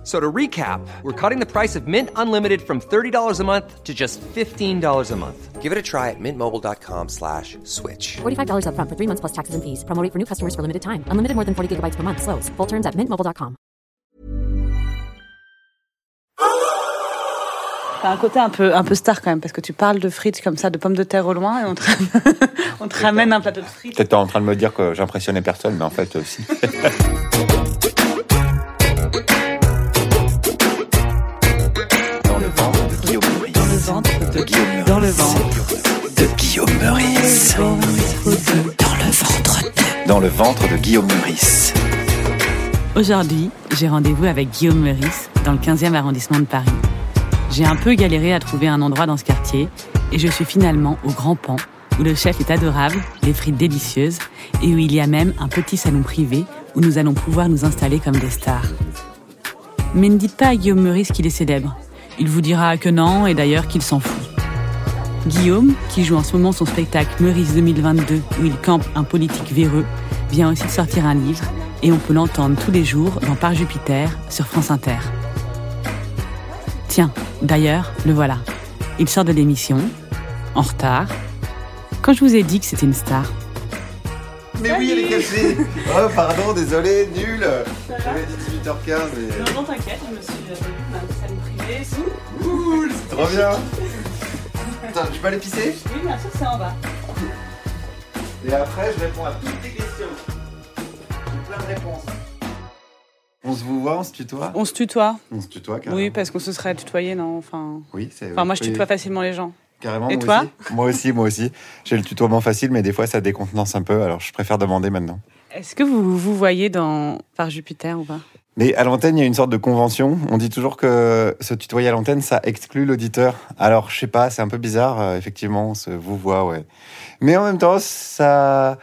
F- So to recap, we're cutting the price of Mint Unlimited from $30 a month to just $15 a month. Give it a try at mintmobile.com slash switch. $45 upfront for three months plus taxes and fees. Promo rate for new customers for limited time. Unlimited more than 40 gigabytes per month. Slows. Full terms at mintmobile.com. T'as un côté un peu, un peu star quand même, parce que tu parles de frites comme ça, de pommes de terre au loin, et on te, on te ramène un plateau de frites. Peut-être en train de me dire que j'impressionnais personne, mais en fait euh, aussi. ventre. de Guillaume Meurice. Dans le ventre de... Dans le ventre de Guillaume Meurice. Aujourd'hui, j'ai rendez-vous avec Guillaume Meurice, dans le 15e arrondissement de Paris. J'ai un peu galéré à trouver un endroit dans ce quartier, et je suis finalement au Grand Pan, où le chef est adorable, les frites délicieuses, et où il y a même un petit salon privé où nous allons pouvoir nous installer comme des stars. Mais ne dites pas à Guillaume Meurice qu'il est célèbre. Il vous dira que non, et d'ailleurs qu'il s'en fout. Guillaume, qui joue en ce moment son spectacle Meurice 2022, où il campe un politique véreux, vient aussi de sortir un livre, et on peut l'entendre tous les jours dans Par Jupiter sur France Inter. Tiens, d'ailleurs, le voilà. Il sort de l'émission, en retard. Quand je vous ai dit que c'était une star, Mais oui, elle est cachée. Oh, pardon, désolé, nul. J'avais dit 18h15, mais... non, t'inquiète, je me suis dans un salon privé, sous. Cool, c'est trop bien. Attends, je peux aller pisser Oui, bien sûr, c'est en bas. Et après, je réponds à toutes tes questions. J'ai plein de réponses. On se vous voit, on se tutoie On se tutoie. On se tutoie, carrément. Oui, parce qu'on se serait tutoyé, non Enfin, Oui, c'est... enfin moi, je tutoie facilement les gens. Carrément, Et moi toi aussi. Moi aussi, moi aussi. J'ai le tutoiement facile, mais des fois, ça décontenance un peu, alors je préfère demander maintenant. Est-ce que vous vous voyez dans Par Jupiter ou pas? Mais à l'antenne, il y a une sorte de convention. On dit toujours que se tutoyer à l'antenne, ça exclut l'auditeur. Alors, je sais pas, c'est un peu bizarre, euh, effectivement, on se vous voit, ouais. Mais en même temps, ça,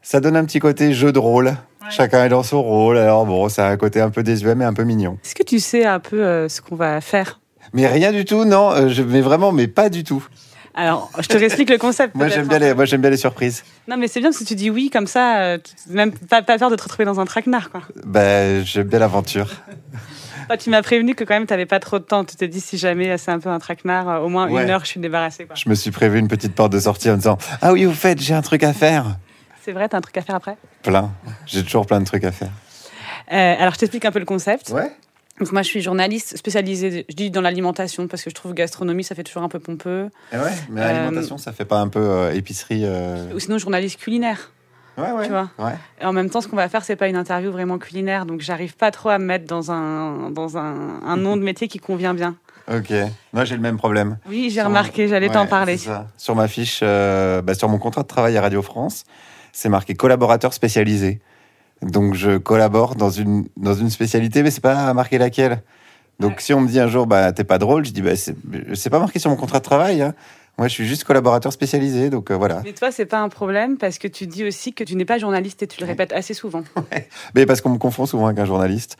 ça donne un petit côté jeu de rôle. Chacun est dans son rôle. Alors bon, ça a un côté un peu désuet, mais un peu mignon. Est-ce que tu sais un peu euh, ce qu'on va faire? Mais rien du tout, non. euh, Je, mais vraiment, mais pas du tout. Alors, je te réexplique le concept. Moi, j'aime bien hein. les, moi, j'aime bien les surprises. Non, mais c'est bien parce que tu dis oui comme ça, euh, tu- même pas, pas peur de te retrouver dans un traquenard, quoi. Ben, j'aime bien l'aventure. Tu m'as prévenu que quand même, t'avais pas trop de temps. Tu t'es dit si jamais c'est un peu un traquenard, euh, au moins Ouais. une heure, je suis débarrassée, quoi. Je me suis prévu une petite porte de sortie en disant Ah oui, au fait, j'ai un truc à faire. C'est vrai, t'as un truc à faire après? Plein. J'ai toujours plein de trucs à faire. Euh, Alors, je t'explique un peu le concept. Ouais. Donc, moi, je suis journaliste spécialisée, je dis dans l'alimentation, parce que je trouve gastronomie, ça fait toujours un peu pompeux. Et ouais, mais Euh, l'alimentation, ça fait pas un peu euh, épicerie euh, Ou sinon, journaliste culinaire. Ouais, ouais. tu vois. Ouais. Et en même temps, ce qu'on va faire, c'est pas une interview vraiment culinaire, donc j'arrive pas trop à me mettre dans un, dans un, un nom de métier qui convient bien. Ok. Moi, j'ai le même problème. Oui, j'ai remarqué, j'allais Ouais, t'en parler. Sur ma fiche, euh, bah, sur mon contrat de travail à Radio France, c'est marqué collaborateur spécialisé. Donc, je collabore dans une, dans une spécialité, mais c'est pas marqué laquelle. Donc, Ouais. si on me dit un jour, bah, t'es pas drôle, je dis, bah, c'est pas marqué sur mon contrat de travail. hein. Moi, je suis juste collaborateur spécialisé, donc euh, voilà. Mais toi, c'est pas un problème parce que tu dis aussi que tu n'es pas journaliste et tu le répètes assez souvent. Mais parce qu'on me confond souvent avec un journaliste.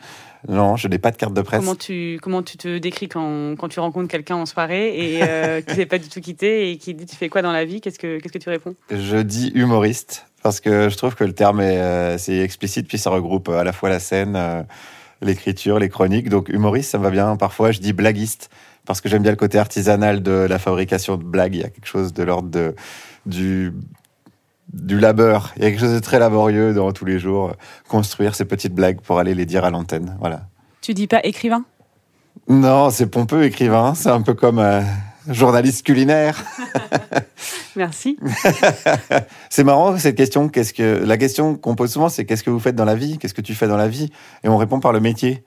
Non, je n'ai pas de carte de presse. Comment tu, comment tu te décris quand, quand tu rencontres quelqu'un en soirée et euh, qui n'est pas du tout quitté et qui dit tu fais quoi dans la vie? Qu'est-ce que, qu'est-ce que tu réponds? Je dis humoriste parce que je trouve que le terme est euh, c'est explicite puis ça regroupe à la fois la scène, euh, l'écriture, les chroniques. Donc humoriste, ça me va bien. Parfois, je dis blaguiste parce que j'aime bien le côté artisanal de la fabrication de blagues. Il y a quelque chose de l'ordre de du du labeur. Il y a quelque chose de très laborieux dans tous les jours euh, construire ces petites blagues pour aller les dire à l'antenne. Voilà. Tu dis pas écrivain? Non, c'est pompeux écrivain. C'est un peu comme euh, journaliste culinaire. Merci. C'est marrant cette question. Qu'est-ce que la question qu'on pose souvent, c'est qu'est-ce que vous faites dans la vie Qu'est-ce que tu fais dans la vie? Et on répond par le métier.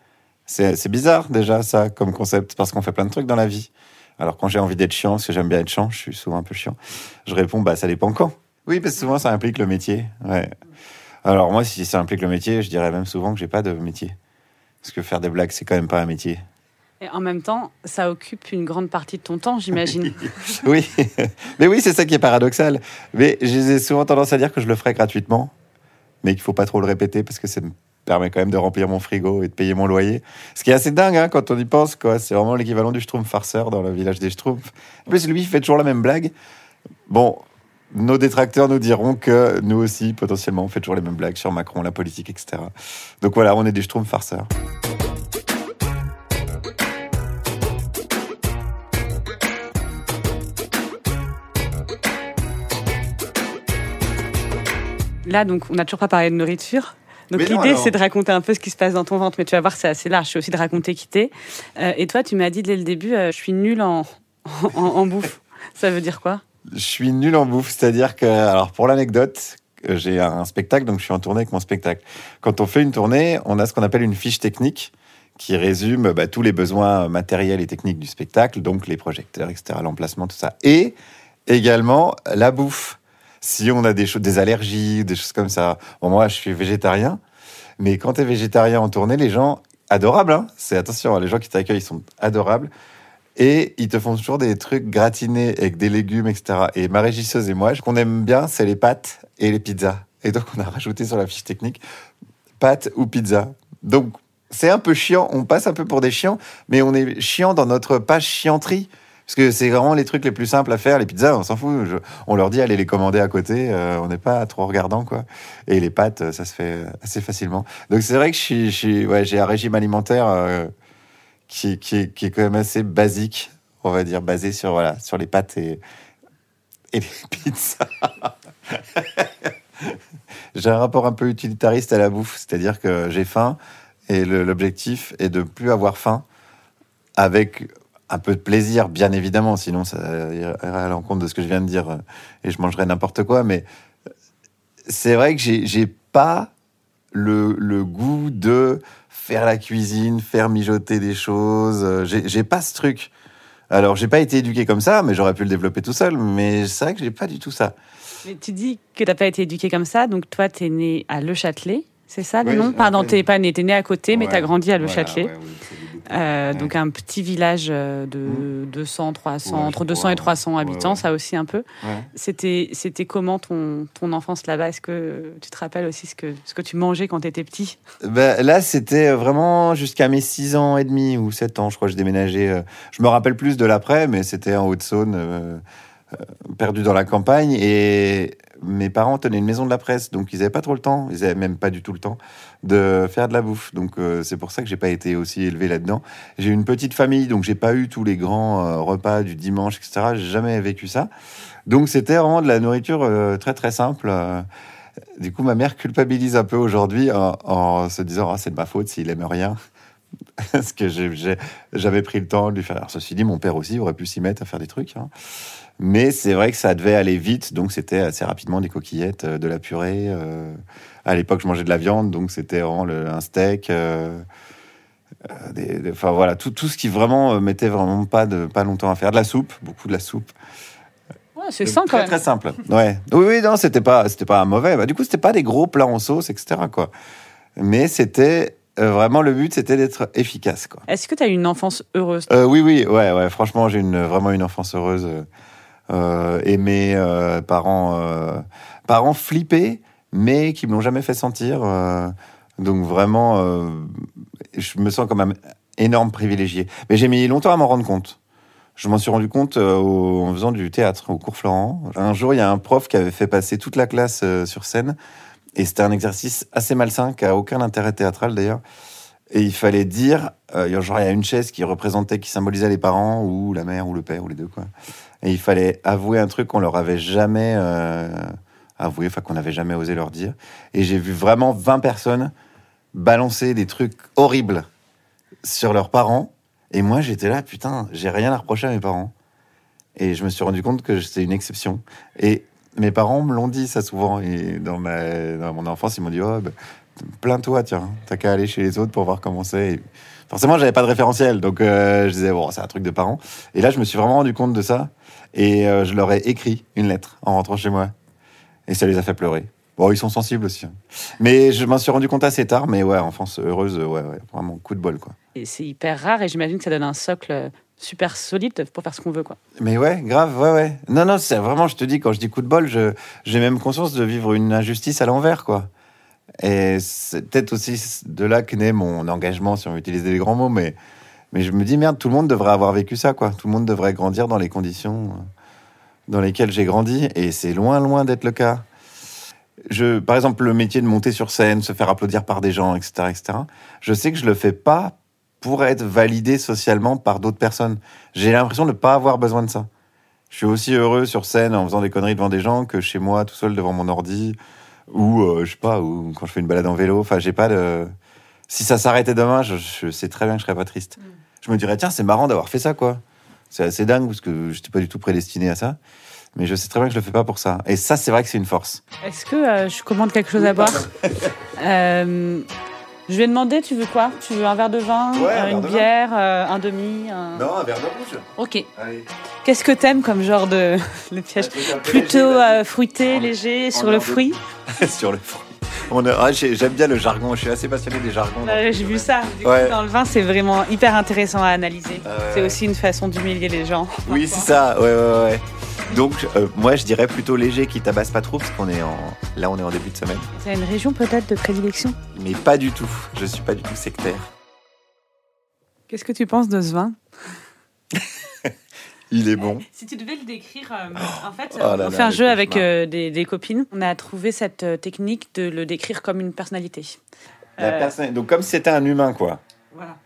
C'est bizarre déjà ça comme concept parce qu'on fait plein de trucs dans la vie. Alors quand j'ai envie d'être chiant, parce que j'aime bien être chiant, je suis souvent un peu chiant. Je réponds bah ça dépend quand. Oui, parce que souvent ça implique le métier. Ouais. Alors moi, si ça implique le métier, je dirais même souvent que j'ai pas de métier. Parce que faire des blagues, c'est quand même pas un métier. Et en même temps, ça occupe une grande partie de ton temps, j'imagine. Oui, mais oui, c'est ça qui est paradoxal. Mais j'ai souvent tendance à dire que je le ferai gratuitement, mais qu'il faut pas trop le répéter parce que c'est permet quand même de remplir mon frigo et de payer mon loyer. Ce qui est assez dingue hein, quand on y pense, quoi. C'est vraiment l'équivalent du Schtroumpf farceur dans le village des Schtroumpfs. En plus, lui, il fait toujours la même blague. Bon, nos détracteurs nous diront que nous aussi, potentiellement, on fait toujours les mêmes blagues sur Macron, la politique, etc. Donc voilà, on est des Schtroumpfs farceurs. Là, donc, on n'a toujours pas parlé de nourriture. Donc l'idée, alors. c'est de raconter un peu ce qui se passe dans ton ventre, mais tu vas voir, c'est assez large. C'est aussi de raconter qui t'es. Euh, et toi, tu m'as dit dès le début, euh, je suis nulle en, en, en bouffe. Ça veut dire quoi? Je suis nul en bouffe, c'est-à-dire que, alors pour l'anecdote, euh, j'ai un spectacle, donc je suis en tournée avec mon spectacle. Quand on fait une tournée, on a ce qu'on appelle une fiche technique qui résume bah, tous les besoins matériels et techniques du spectacle, donc les projecteurs, etc., l'emplacement, tout ça. Et également la bouffe. Si on a des, des allergies, des choses comme ça. Bon, moi, je suis végétarien, mais quand tu es végétarien en tournée, les gens, adorables, hein, c'est attention, hein, les gens qui t'accueillent, sont adorables. Et ils te font toujours des trucs gratinés avec des légumes, etc. Et ma régisseuse et moi, ce qu'on aime bien, c'est les pâtes et les pizzas. Et donc, on a rajouté sur la fiche technique pâtes ou pizza. Donc, c'est un peu chiant. On passe un peu pour des chiants, mais on est chiant dans notre page chianterie. Parce que c'est vraiment les trucs les plus simples à faire. Les pizzas, on s'en fout. On leur dit, allez les commander à côté. Euh, on n'est pas trop regardant, quoi. Et les pâtes, euh, ça se fait assez facilement. Donc, c'est vrai que j'ai un régime alimentaire euh, qui, est- quand même assez basique, on va dire, basé sur, voilà, sur les pâtes et, et les pizzas. j'ai un rapport un peu utilitariste à la bouffe, c'est-à-dire que j'ai faim et l'objectif est de plus avoir faim avec un peu de plaisir, bien évidemment, sinon ça irait à l'encontre de ce que je viens de dire euh, et je mangerais n'importe quoi, mais c'est vrai que j'ai pas le, le goût de faire la cuisine, faire mijoter des choses. euh, J'ai pas ce truc. Alors, j'ai pas été éduqué comme ça, mais j'aurais pu le développer tout seul. Mais c'est vrai que j'ai pas du tout ça. Mais tu dis que t'as pas été éduqué comme ça, donc toi, t'es né à Le Châtelet. C'est ça le Oui, nom? Pardon, t'es pas né, t'es né à côté, mais Ouais, t'as grandi à Le voilà, Châtelet. ouais, oui. Euh, Ouais. Donc un petit village euh, de 200, 300, Ouais, je entre 200 crois, et 300 ouais. habitants, ça aussi un peu. C'était, c'était comment ton, ton enfance là-bas? Est-ce que tu te rappelles aussi ce que, ce que tu mangeais quand tu étais petit? Ben, là, c'était vraiment jusqu'à mes 6 ans et demi ou 7 ans, je crois, que je déménageais. euh, Je me rappelle plus de l'après, mais c'était en Haute-Saône, euh, euh, perdu dans la campagne. Et mes parents tenaient une maison de la presse, donc ils n'avaient pas trop le temps, ils n'avaient même pas du tout le temps de faire de la bouffe. Donc euh, c'est pour ça que j'ai pas été aussi élevé là-dedans. J'ai une petite famille, donc j'ai pas eu tous les grands euh, repas du dimanche, etc. J'ai jamais vécu ça. Donc c'était vraiment de la nourriture euh, très très simple. du coup, ma mère culpabilise un peu aujourd'hui en, se disant ah, c'est de ma faute s'il aime rien. Parce que j'avais pris le temps de lui faire. Alors, ceci dit, mon père aussi aurait pu s'y mettre à faire des trucs. hein. Mais c'est vrai que ça devait aller vite, donc c'était assez rapidement des coquillettes, euh, de la purée. euh. À l'époque, je mangeais de la viande, donc c'était vraiment le- un steak. euh, des- des- Enfin voilà, tout, tout ce qui vraiment mettait vraiment pas, de, pas longtemps à faire. De la soupe, beaucoup de la soupe. ouais, C'est quand très. Très simple. Ouais. Oui, oui, non, c'était pas, c'était pas mauvais. Bah, du coup, c'était pas des gros plats en sauce, etc. Quoi. Mais c'était euh, vraiment le but, c'était d'être efficace. Quoi. Est-ce que tu as eu une enfance heureuse Euh, oui, oui, ouais, ouais. Franchement, j'ai une, vraiment une enfance heureuse. Euh, et mes euh, parents, euh, parents flippés, mais qui me l'ont jamais fait sentir. euh, donc vraiment, euh, je me sens comme un énorme privilégié. Mais j'ai mis longtemps à m'en rendre compte. Je m'en suis rendu compte euh, en faisant du théâtre au cours Florent. Un jour, il y a un prof qui avait fait passer toute la classe euh, sur scène. Et c'était un exercice assez malsain, qui a aucun intérêt théâtral d'ailleurs. Et il fallait dire, euh, il y a une chaise qui représentait, qui symbolisait les parents, ou la mère, ou le père, ou les deux, quoi. Et il fallait avouer un truc qu'on leur avait jamais euh, avoué, enfin qu'on n'avait jamais osé leur dire. Et j'ai vu vraiment 20 personnes balancer des trucs horribles sur leurs parents. Et moi, j'étais là, putain, j'ai rien à reprocher à mes parents. Et je me suis rendu compte que c'était une exception. Et mes parents me l'ont dit ça souvent. Et dans, ma, dans mon enfance, ils m'ont dit, oh, bah, plains-toi, tiens, t'as qu'à aller chez les autres pour voir comment c'est. Et Forcément, j'avais pas de référentiel, donc euh, je disais, bon, c'est un truc de parents. Et là, je me suis vraiment rendu compte de ça. Et euh, je leur ai écrit une lettre en rentrant chez moi. Et ça les a fait pleurer. Bon, ils sont sensibles aussi. hein. Mais je m'en suis rendu compte assez tard. Mais ouais, enfance heureuse, ouais, ouais, vraiment coup de bol, quoi. Et c'est hyper rare et j'imagine que ça donne un socle euh, super solide pour faire ce qu'on veut. quoi. Mais ouais, grave, ouais, ouais. Non, non, c'est vraiment, je te dis, quand je dis coup de bol, j'ai même conscience de vivre une injustice à l'envers, quoi. Et c'est peut-être aussi de là que naît mon engagement, si on veut utiliser les grands mots, mais, mais je me dis, merde, tout le monde devrait avoir vécu ça, quoi. Tout le monde devrait grandir dans les conditions euh, dans lesquelles j'ai grandi, et c'est loin, loin d'être le cas. Je, par exemple, le métier de monter sur scène, se faire applaudir par des gens, etc., etc., je sais que je le fais pas pour être validé socialement par d'autres personnes. J'ai l'impression de ne pas avoir besoin de ça. Je suis aussi heureux sur scène en faisant des conneries devant des gens que chez moi, tout seul devant mon ordi, ou euh, je sais pas, ou quand je fais une balade en vélo. Enfin, j'ai pas de. Si ça s'arrêtait demain, je, sais très bien que je serais pas triste. Je me dirais tiens, c'est marrant d'avoir fait ça, quoi. C'est assez dingue parce que j'étais pas du tout prédestiné à ça. Mais je sais très bien que je le fais pas pour ça. Et ça, c'est vrai que c'est une force. Est-ce que euh, je commande quelque chose à boire Euh, Je vais demander, tu veux quoi? Tu veux un verre de vin, Ouais, un euh, verre une de bière, euh, un demi un... Non, un verre de rouge. Ok. Qu'est-ce que t'aimes comme genre de le piège Plutôt fruité, léger, sur le en deux- fruit? Sur le fruit. On a- ah, j'ai- J'aime bien le jargon. Je suis assez passionné des jargons. Euh, J'ai vu ça. Du coup, dans le vin, c'est vraiment hyper intéressant à analyser. Ah c'est aussi une façon d'humilier les gens. Oui, c'est ça. Ouais, ouais, ouais. Donc, euh, moi, je dirais plutôt léger qui tabasse pas trop, parce qu'on est en. Là, on est en début de semaine. C'est une région peut-être de prédilection? Mais pas du tout. Je suis pas du tout sectaire. Qu'est-ce que tu penses de ce vin? Il est bon. Si tu devais le décrire, euh, en fait, Oh là on là, fait un jeu avec euh, des, des copines. On a trouvé cette euh, technique de le décrire comme une personnalité. La Euh, personne- Donc, comme si c'était un humain, quoi. Voilà.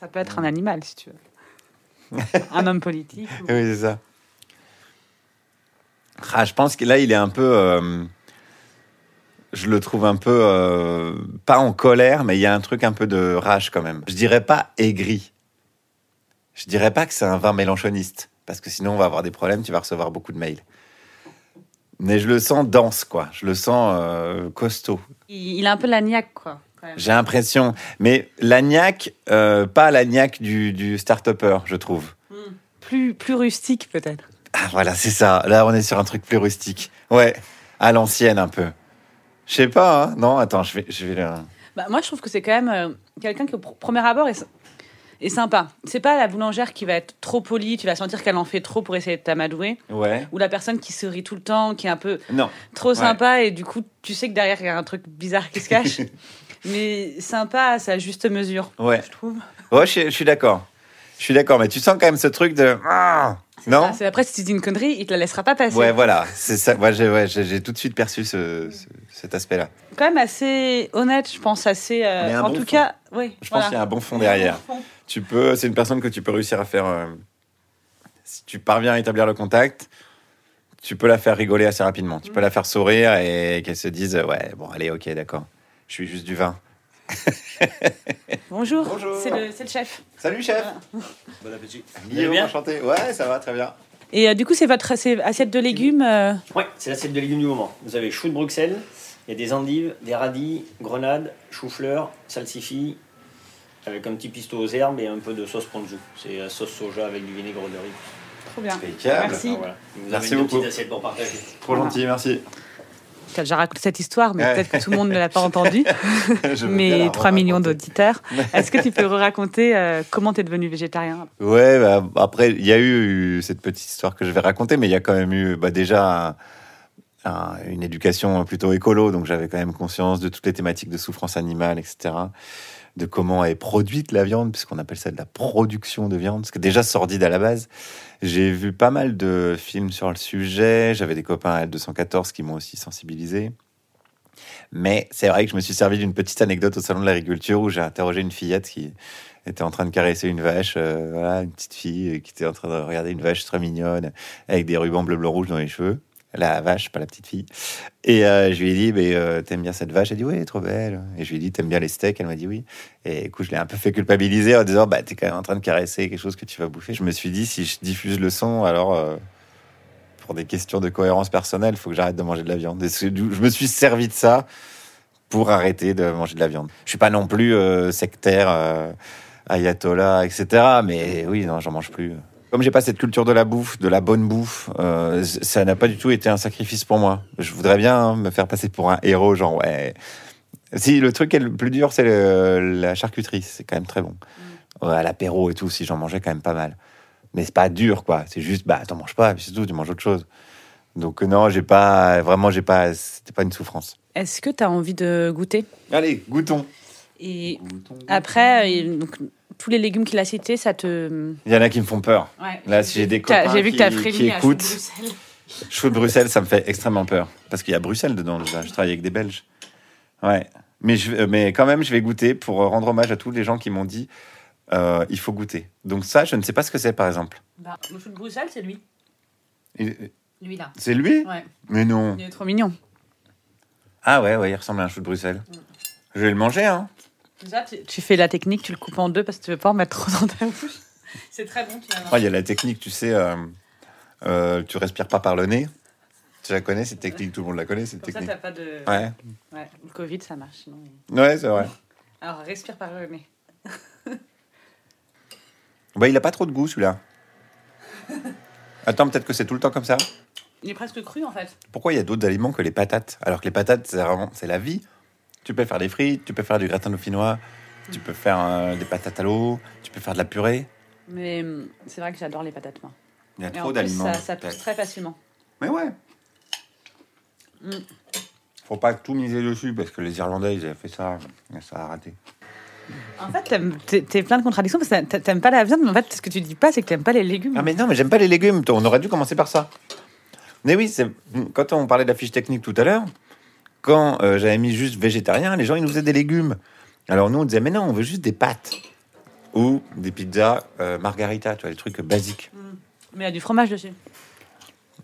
Ça peut être un animal, si tu veux. un homme politique. ou- Oui, c'est ça. Ah, je pense que là, il est un peu. euh, je le trouve un peu. euh, pas en colère, mais il y a un truc un peu de rage quand même. Je dirais pas aigri. Je dirais pas que c'est un vin mélanchoniste. Parce que sinon, on va avoir des problèmes, tu vas recevoir beaucoup de mails. Mais je le sens dense, quoi. Je le sens euh, costaud. Il, a un peu l'agnac, quoi. J'ai l'impression. Mais l'agnac, euh, pas l'agnac du, du start-upper, je trouve. Plus, plus rustique, peut-être. Ah, voilà, c'est ça. Là, on est sur un truc plus rustique. Ouais, à l'ancienne un peu. Je sais pas, hein. Non, attends, je vais, je vais le... Bah, moi, je trouve que c'est quand même euh, quelqu'un qui, au pr- premier abord, est, est sympa. C'est pas la boulangère qui va être trop polie, tu vas sentir qu'elle en fait trop pour essayer de t'amadouer. Ouais. Ou la personne qui se rit tout le temps, qui est un peu Non. trop sympa, et du coup, tu sais que derrière, il y a un truc bizarre qui se cache. Mais sympa à sa juste mesure, Ouais. je trouve. Ouais, je, suis- je suis d'accord. Je suis d'accord, mais tu sens quand même ce truc de... Ah non? après, si tu dis une connerie, il te la laissera pas passer. Ouais, voilà. C'est ça. Moi, j'ai ouais, tout de suite perçu ce, ce- cet aspect-là. Quand même assez honnête, je pense, assez. euh, en bon tout fond. cas, oui. Je pense qu'il y a un bon fond derrière. Tu peux... C'est une personne que tu peux réussir à faire... euh, Si tu parviens à établir le contact, tu peux la faire rigoler assez rapidement. Tu peux la faire sourire et qu'elle se dise ouais bon allez ok d'accord. Je suis juste du vin. Bonjour, Bonjour. c'est le, chef. Salut chef. Bon appétit. Guillaume, enchanté. Ouais, ça va très bien. Et euh, du coup, c'est votre assiette de légumes. euh, Ouais, c'est l'assiette de légumes du moment. Vous avez chou de Bruxelles, il y a des endives, des radis, grenades, chou-fleur, salsifis, avec un petit pistou aux herbes et un peu de sauce ponzu. C'est la sauce soja avec du vinaigre de riz. Trop bien. Impeccable. Merci. Ah, voilà. Vous Merci avez une beaucoup. assiette pour partager. Trop gentil, merci. Tu as déjà raconté cette histoire, mais Ouais. peut-être que tout le monde ne l'a pas entendue. Mais 3 millions d'auditeurs. Est-ce que tu peux raconter comment tu es devenu végétarien Ouais, bah, après, il y a eu cette petite histoire que je vais raconter, mais il y a quand même eu bah, déjà un- un- une éducation plutôt écolo, donc j'avais quand même conscience de toutes les thématiques de souffrance animale, etc. De comment est produite la viande, puisqu'on appelle ça de la production de viande, parce que déjà sordide à la base. J'ai vu pas mal de films sur le sujet, j'avais des copains à L214 qui m'ont aussi sensibilisé. Mais c'est vrai que je me suis servi d'une petite anecdote au salon de l'agriculture où j'ai interrogé une fillette qui était en train de caresser une vache, euh, voilà, une petite fille qui était en train de regarder une vache très mignonne avec des rubans bleu, blanc, rouge dans les cheveux. La vache, pas la petite fille. Et euh, je lui ai dit, mais euh, t'aimes bien cette vache? Elle dit, oui, trop belle. Et je lui ai dit, t'aimes bien les steaks? Elle m'a dit oui. Et du coup, je l'ai un peu fait culpabiliser en disant, bah, t'es quand même en train de caresser quelque chose que tu vas bouffer. Je me suis dit, si je diffuse le son, alors, euh, pour des questions de cohérence personnelle, il faut que j'arrête de manger de la viande. Et je me suis servi de ça pour arrêter de manger de la viande. Je suis pas non plus euh, sectaire, ayatollah, etc. Mais oui, non, j'en mange plus. Comme j'ai pas cette culture de la bouffe, de la bonne bouffe, euh, ça n'a pas du tout été un sacrifice pour moi. Je voudrais bien hein, me faire passer pour un héros, genre ouais. Si le truc est le plus dur, c'est la charcuterie, c'est quand même très bon. Ouais, à l'apéro et tout, si j'en mangeais quand même pas mal. Mais c'est pas dur, quoi. C'est juste, bah, t'en manges pas, et puis c'est tout, tu manges autre chose. Donc euh, non, j'ai pas, vraiment, j'ai pas, c'était pas une souffrance. Est-ce que tu as envie de goûter? Allez, goûtons. Et après, il- donc, tous les légumes qu'il a cités, ça te. Il y en a qui me font peur. Là, si j'ai des copains J'ai vu que as qui- qui écoutent. Cheveux de Bruxelles, ça me fait extrêmement peur. Parce qu'il y a Bruxelles dedans, déjà. Je travaille avec des Belges. Ouais. Mais, je, mais quand même, je vais goûter pour euh, rendre hommage à tous les gens qui m'ont dit euh, il faut goûter. Donc, ça, je ne sais pas ce que c'est, par exemple. Bah, le chou de Bruxelles, c'est lui. Il- Lui là. C'est lui? Ouais. Mais non. Il est trop mignon. Ah ouais, ouais, il ressemble à un chou de Bruxelles. Je vais le manger, hein. Déjà, tu, tu fais la technique, tu le coupes en deux parce que tu veux pas en mettre trop dans ta bouche. C'est très bon. Ah, Il y a la technique, tu sais, euh, euh, tu respires pas par le nez. Tu la connais, cette technique, tout le monde la connaît, cette Comme ça, technique. t'as pas de. Ouais, Ouais, Le Covid, ça marche. sinon- ouais c'est vrai. Alors, respire par le nez. Bah, il a pas trop de goût, celui-là. Attends, peut-être que c'est tout le temps comme ça Il est presque cru en fait. Pourquoi il y a d'autres aliments que les patates Alors que les patates, c'est vraiment c'est la vie. Tu peux faire des frites, tu peux faire du gratin dauphinois, tu peux faire euh, des patates à l'eau, tu peux faire de la purée. Mais hum, c'est vrai que j'adore les patates. moi. Il y a trop d'aliments. ça, ça pousse très facilement. Mais ouais. Mm. Faut pas tout miser dessus parce que les Irlandais, ils avaient fait ça, et ça a raté. En fait, t'aimes- t'es plein de contradictions parce que t'a- t'aimes pas la viande, mais en fait, ce que tu dis pas, c'est que t'aimes pas les légumes. Ah mais non, mais j'aime pas les légumes. On aurait dû commencer par ça. Mais oui, c'est quand on parlait de la fiche technique tout à l'heure, quand euh, j'avais mis juste végétarien, les gens ils nous faisaient des légumes. Alors nous on disait mais non, on veut juste des pâtes ou des pizzas euh, margarita, tu vois, les trucs basiques. Mais il y a du fromage dessus.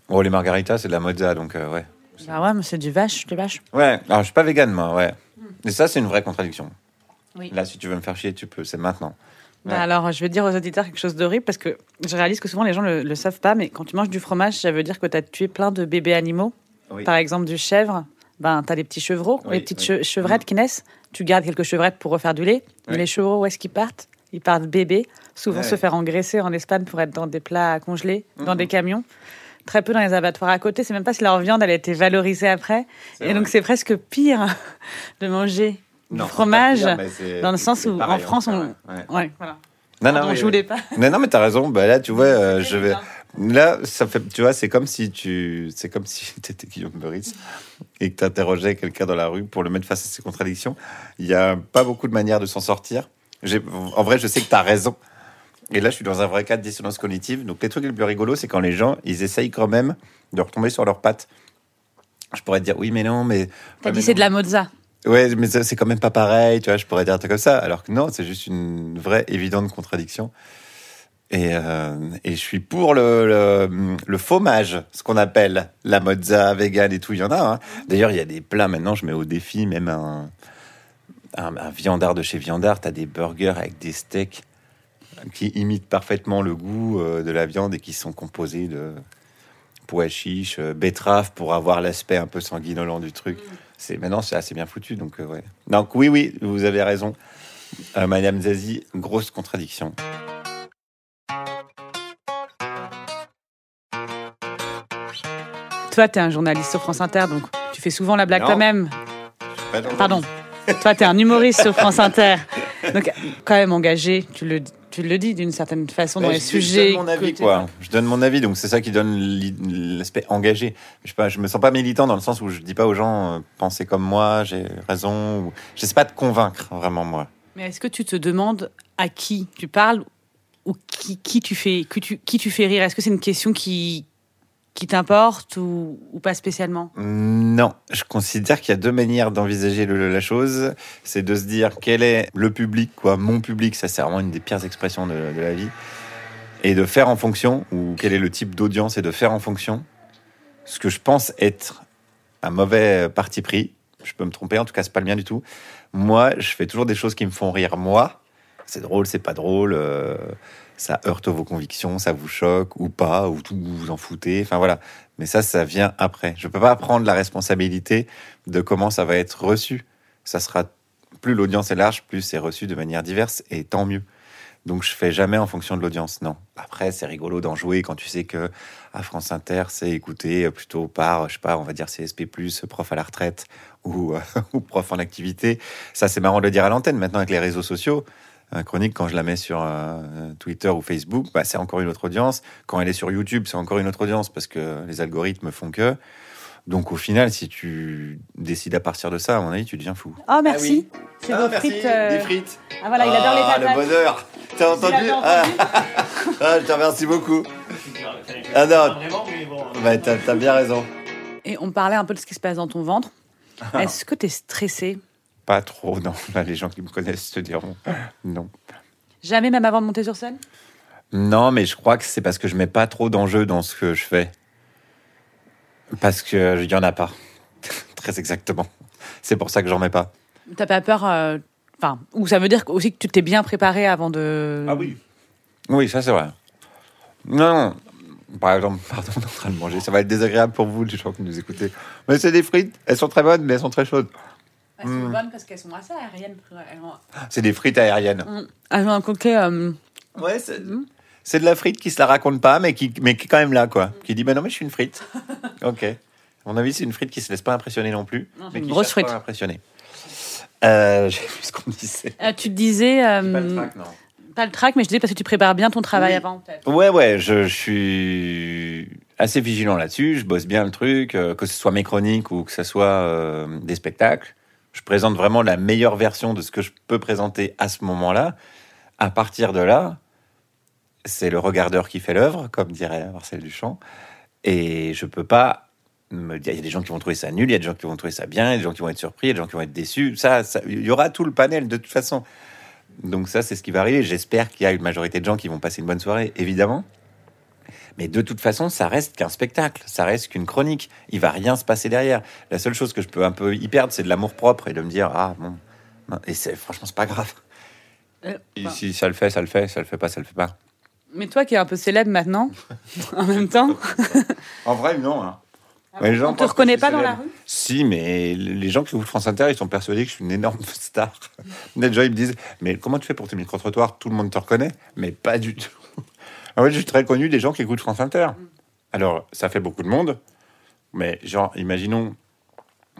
Bon, les margaritas c'est de la mozza donc euh, ouais. Bah ouais, mais c'est du vache, du vache. Ouais, alors je suis pas vegan moi, ouais. Et ça c'est une vraie contradiction. Oui. Là si tu veux me faire chier, tu peux, c'est maintenant. Bah alors, je vais dire aux auditeurs quelque chose d'horrible parce que je réalise que souvent les gens le, le savent pas, mais quand tu manges du fromage, ça veut dire que tu as tué plein de bébés animaux. Oui. Par exemple, du chèvre, ben, tu as les petits chevreaux, Oui, les petites oui. chevrettes qui naissent. Tu gardes quelques chevrettes pour refaire du lait. Mais les chevreaux, où est-ce qu'ils partent? Ils partent bébés, souvent se faire engraisser en Espagne pour être dans des plats congelés, dans Mhm. des camions. Très peu dans les abattoirs à côté. C'est même pas si leur viande elle a été valorisée après. Et donc c'est presque pire de manger du Non, fromage. pire, dans le sens où, pareil, en France, on- ouais. Voilà. Non, non, Pardon, oui, je oui. voulais pas. Non, non, mais t'as raison. Bah là, tu vois, euh, je vais. Là, ça fait, tu vois, c'est comme si tu, c'est comme si t'étais Guillaume Meurice et que t'interrogeais quelqu'un dans la rue pour le mettre face à ses contradictions. Il y a pas beaucoup de manières de s'en sortir. En vrai, je sais que t'as raison. Et là, je suis dans un vrai cas de dissonance cognitive. Donc, les trucs les plus rigolos, c'est quand les gens, ils essayent quand même de retomber sur leurs pattes. Je pourrais te dire, oui, mais non, mais. T'as dit c'est de la mozza. Ouais, mais c'est quand même pas pareil, tu vois, je pourrais dire un truc comme ça. Alors que non, c'est juste une vraie évidente contradiction. Et, euh, et je suis pour le, le, le fromage, ce qu'on appelle la mozza vegan et tout, il y en a. hein. D'ailleurs, il y a des plats maintenant, je mets au défi, même un, un, un viandard de chez Viandard, tu as des burgers avec des steaks qui imitent parfaitement le goût euh, de la viande et qui sont composés de pois chiches, euh, betteraves pour avoir l'aspect un peu sanguinolent du truc. C'est maintenant c'est assez bien foutu donc euh, ouais. Donc oui oui, vous avez raison. Euh, Madame Zazie, grosse contradiction. Toi, t'es un journaliste sur France Inter, donc tu fais souvent la blague Non. toi-même. Pas dans- Pardon. Toi, t'es un humoriste sur France Inter. Donc, quand même engagé, tu le, tu le dis d'une certaine façon dans les je- sujets. Je donne mon avis, quoi. Je donne mon avis, donc c'est ça qui donne l'i- l'aspect engagé. Je sais pas, je me sens pas militant dans le sens où je dis pas aux gens euh, pensez comme moi, j'ai raison. Ou... Je sais pas de convaincre vraiment moi. Mais est-ce que tu te demandes à qui tu parles ou qui, qui tu fais que tu, qui tu fais rire? Est-ce que c'est une question qui, qui t'importe ou, pas spécialement? Non, je considère qu'il y a deux manières d'envisager la chose. C'est de se dire quel est le public, quoi, mon public, ça c'est vraiment une des pires expressions de, de la vie, et de faire en fonction, ou quel est le type d'audience, et de faire en fonction. Ce que je pense être un mauvais parti pris, je peux me tromper, en tout cas c'est pas le mien du tout. Moi, je fais toujours des choses qui me font rire moi. C'est drôle, c'est pas drôle. euh, ça heurte vos convictions, ça vous choque ou pas, ou tout vous en foutez. Enfin voilà. Mais ça, ça vient après. Je peux pas prendre la responsabilité de comment ça va être reçu. Ça sera plus l'audience est large, plus c'est reçu de manière diverse et tant mieux. Donc je fais jamais en fonction de l'audience, non. Après, c'est rigolo d'en jouer quand tu sais que à France Inter, c'est écouté plutôt par, je sais pas, on va dire CSP+, prof à la retraite ou, euh, ou prof en activité. Ça, c'est marrant de le dire à l'antenne. Maintenant, avec les réseaux sociaux, chronique, quand je la mets sur euh, Twitter ou Facebook, bah, c'est encore une autre audience. Quand elle est sur YouTube, c'est encore une autre audience parce que les algorithmes font que. Donc au final, si tu décides à partir de ça, à mon avis, tu deviens fou. Oh, merci. oui. C'est Ah, vos merci, frites. euh, des frites. Ah, voilà, il adore les Ah, patates. le bonheur. T'as entendu ah. entendu. Ah, je te remercie beaucoup. Ah, non. Bah, t'as t'as bien raison. Et on parlait un peu de ce qui se passe dans ton ventre. Ah. Est-ce que tu es stressé? Pas trop, non. Là, les gens qui me connaissent te diront non. Jamais, même avant de monter sur scène? Non, mais je crois que c'est parce que je mets pas trop d'enjeux dans ce que je fais. Parce que il y en a pas. Très exactement. C'est pour ça que j'en mets pas. T'as pas peur euh, Enfin, ou ça veut dire aussi que tu t'es bien préparé avant de. Oui, ça c'est vrai. Non, par exemple, pardon, on est en train de manger. Ça va être désagréable pour vous, les gens qui nous écoutez. Mais c'est des frites. Elles sont très bonnes, mais elles sont très chaudes. Elles sont bonnes parce qu'elles sont assez aériennes. Elles C'est des frites aériennes. elles ont un côté. euh, Ouais, c'est c'est de la frite qui se la raconte pas, mais qui, mais qui est quand même là, quoi. Qui dit, ben non, mais je suis une frite. ok. À mon avis, c'est une frite qui se laisse pas impressionner non plus. Non, c'est mais une qui grosse pas frite. à impressionner. Euh, J'ai vu ce qu'on disait. euh, tu te disais. euh, Pas le trac, non. pas le track, mais je disais parce que tu prépares bien ton travail Oui. avant, peut-être. Ouais, ouais, je, je suis assez vigilant là-dessus. Je bosse bien le truc, euh, que ce soit mes chroniques ou que ce soit euh, des spectacles. Je présente vraiment la meilleure version de ce que je peux présenter à ce moment-là. À partir de là, c'est le regardeur qui fait l'œuvre, comme dirait Marcel Duchamp. Et je peux pas me dire, il y a des gens qui vont trouver ça nul, il y a des gens qui vont trouver ça bien, il y a des gens qui vont être surpris, il y a des gens qui vont être déçus. Ça, ça- il y aura tout le panel de toute façon. Donc ça, c'est ce qui va arriver. J'espère qu'il y a une majorité de gens qui vont passer une bonne soirée, évidemment. Mais de toute façon, ça reste qu'un spectacle, ça reste qu'une chronique. Il va rien se passer derrière. La seule chose que je peux un peu y perdre, c'est de l'amour propre et de me dire ah bon. non. Et c'est franchement c'est pas grave. Euh, Et bah. si ça le fait, ça le fait. Ça le fait pas, ça le fait pas. Mais toi qui es un peu célèbre maintenant, en même temps, En vrai, non. hein. Mais les gens on te pensent que reconnaît pas dans la rue Si, mais les gens qui écoutent France Inter, ils sont persuadés que je suis une énorme star. Gens, ils me disent Mais comment tu fais pour tes micro-trottoirs Tout le monde te reconnaît Mais pas du tout. En fait, je suis très connu des gens qui écoutent France Inter. Alors, ça fait beaucoup de monde, mais genre, imaginons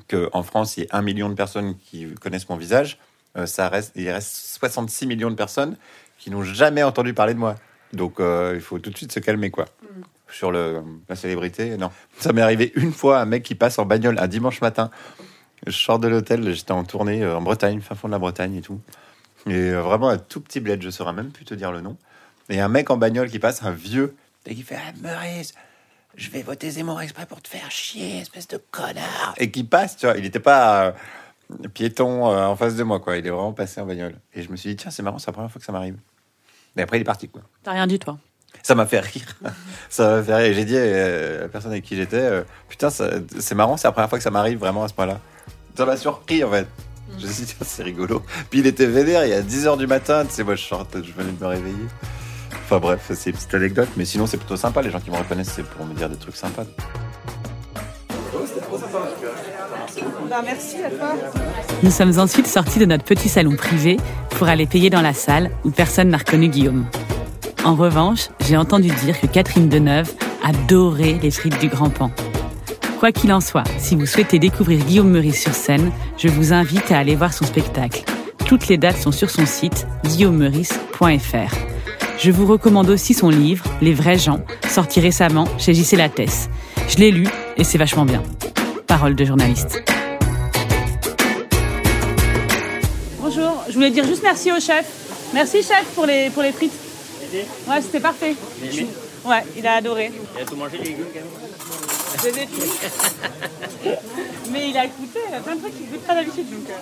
qu'en France, il y ait un million de personnes qui connaissent mon visage. euh, ça reste, il reste 66 millions de personnes qui n'ont jamais entendu parler de moi. Donc, euh, il faut tout de suite se calmer, quoi. Sur le, la célébrité, non. Ça m'est arrivé une fois, un mec qui passe en bagnole un dimanche matin. Je sors de l'hôtel, j'étais en tournée euh, en Bretagne, fin fond de la Bretagne et tout. Et vraiment un tout petit bled, je saurais même plus te dire le nom. Et un mec en bagnole qui passe, un vieux, et qui fait ah, Maurice, je vais voter Zemmour exprès pour te faire chier, espèce de connard. Et qui passe, tu vois, il n'était pas euh, piéton euh, en face de moi, quoi. Il est vraiment passé en bagnole. Et je me suis dit, tiens, c'est marrant, c'est la première fois que ça m'arrive. Et après, il est parti, quoi. T'as rien dit, toi? Ça m'a fait rire. ça m'a fait rire. J'ai dit à la personne avec qui j'étais, euh, putain, c'est marrant, c'est la première fois que ça m'arrive vraiment à ce point-là. Ça m'a surpris, en fait. Je me suis dit, tiens, c'est rigolo. Puis il était vénère, il y a 10h du matin, tu sais, moi je sortais, je venais de me réveiller. Enfin bref, c'est une petite anecdote, mais sinon c'est plutôt sympa. Les gens qui me reconnaissent, c'est pour me dire des trucs sympas. Nous sommes ensuite sortis de notre petit salon privé pour aller payer dans la salle où personne n'a reconnu Guillaume. En revanche, j'ai entendu dire que Catherine Deneuve adorait les frites du Grand Pan. Quoi qu'il en soit, si vous souhaitez découvrir Guillaume Meurice sur scène, je vous invite à aller voir son spectacle. Toutes les dates sont sur son site guillaumemeurice.fr. Je vous recommande aussi son livre Les vrais gens, sorti récemment chez JC Lattès. Je l'ai lu et c'est vachement bien. Parole de journaliste. Bonjour, je voulais dire juste merci au chef. Merci chef pour les, pour les frites. Ouais, c'était parfait. Mais- Ouais, il a adoré. Il a tout mangé, les légumes, quand même. Mais il a écouté, il a plein de trucs qu'il goûte pas d'habitude, donc euh,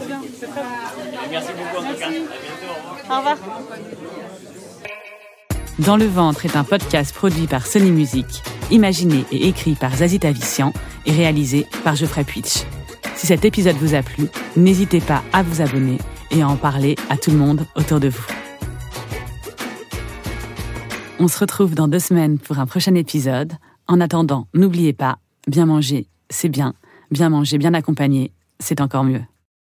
c'est bien, c'est très bien. Merci beaucoup, en tout cas. À bientôt, au revoir. Au revoir. Dans le ventre est un podcast produit par Sony Music, imaginé et écrit par Zazie Tavissian et réalisé par Geoffrey Puitch. Si cet épisode vous a plu, n'hésitez pas à vous abonner et à en parler à tout le monde autour de vous. On se retrouve dans deux semaines pour un prochain épisode. En attendant, n'oubliez pas, bien manger, c'est bien. Bien manger, bien accompagné, c'est encore mieux.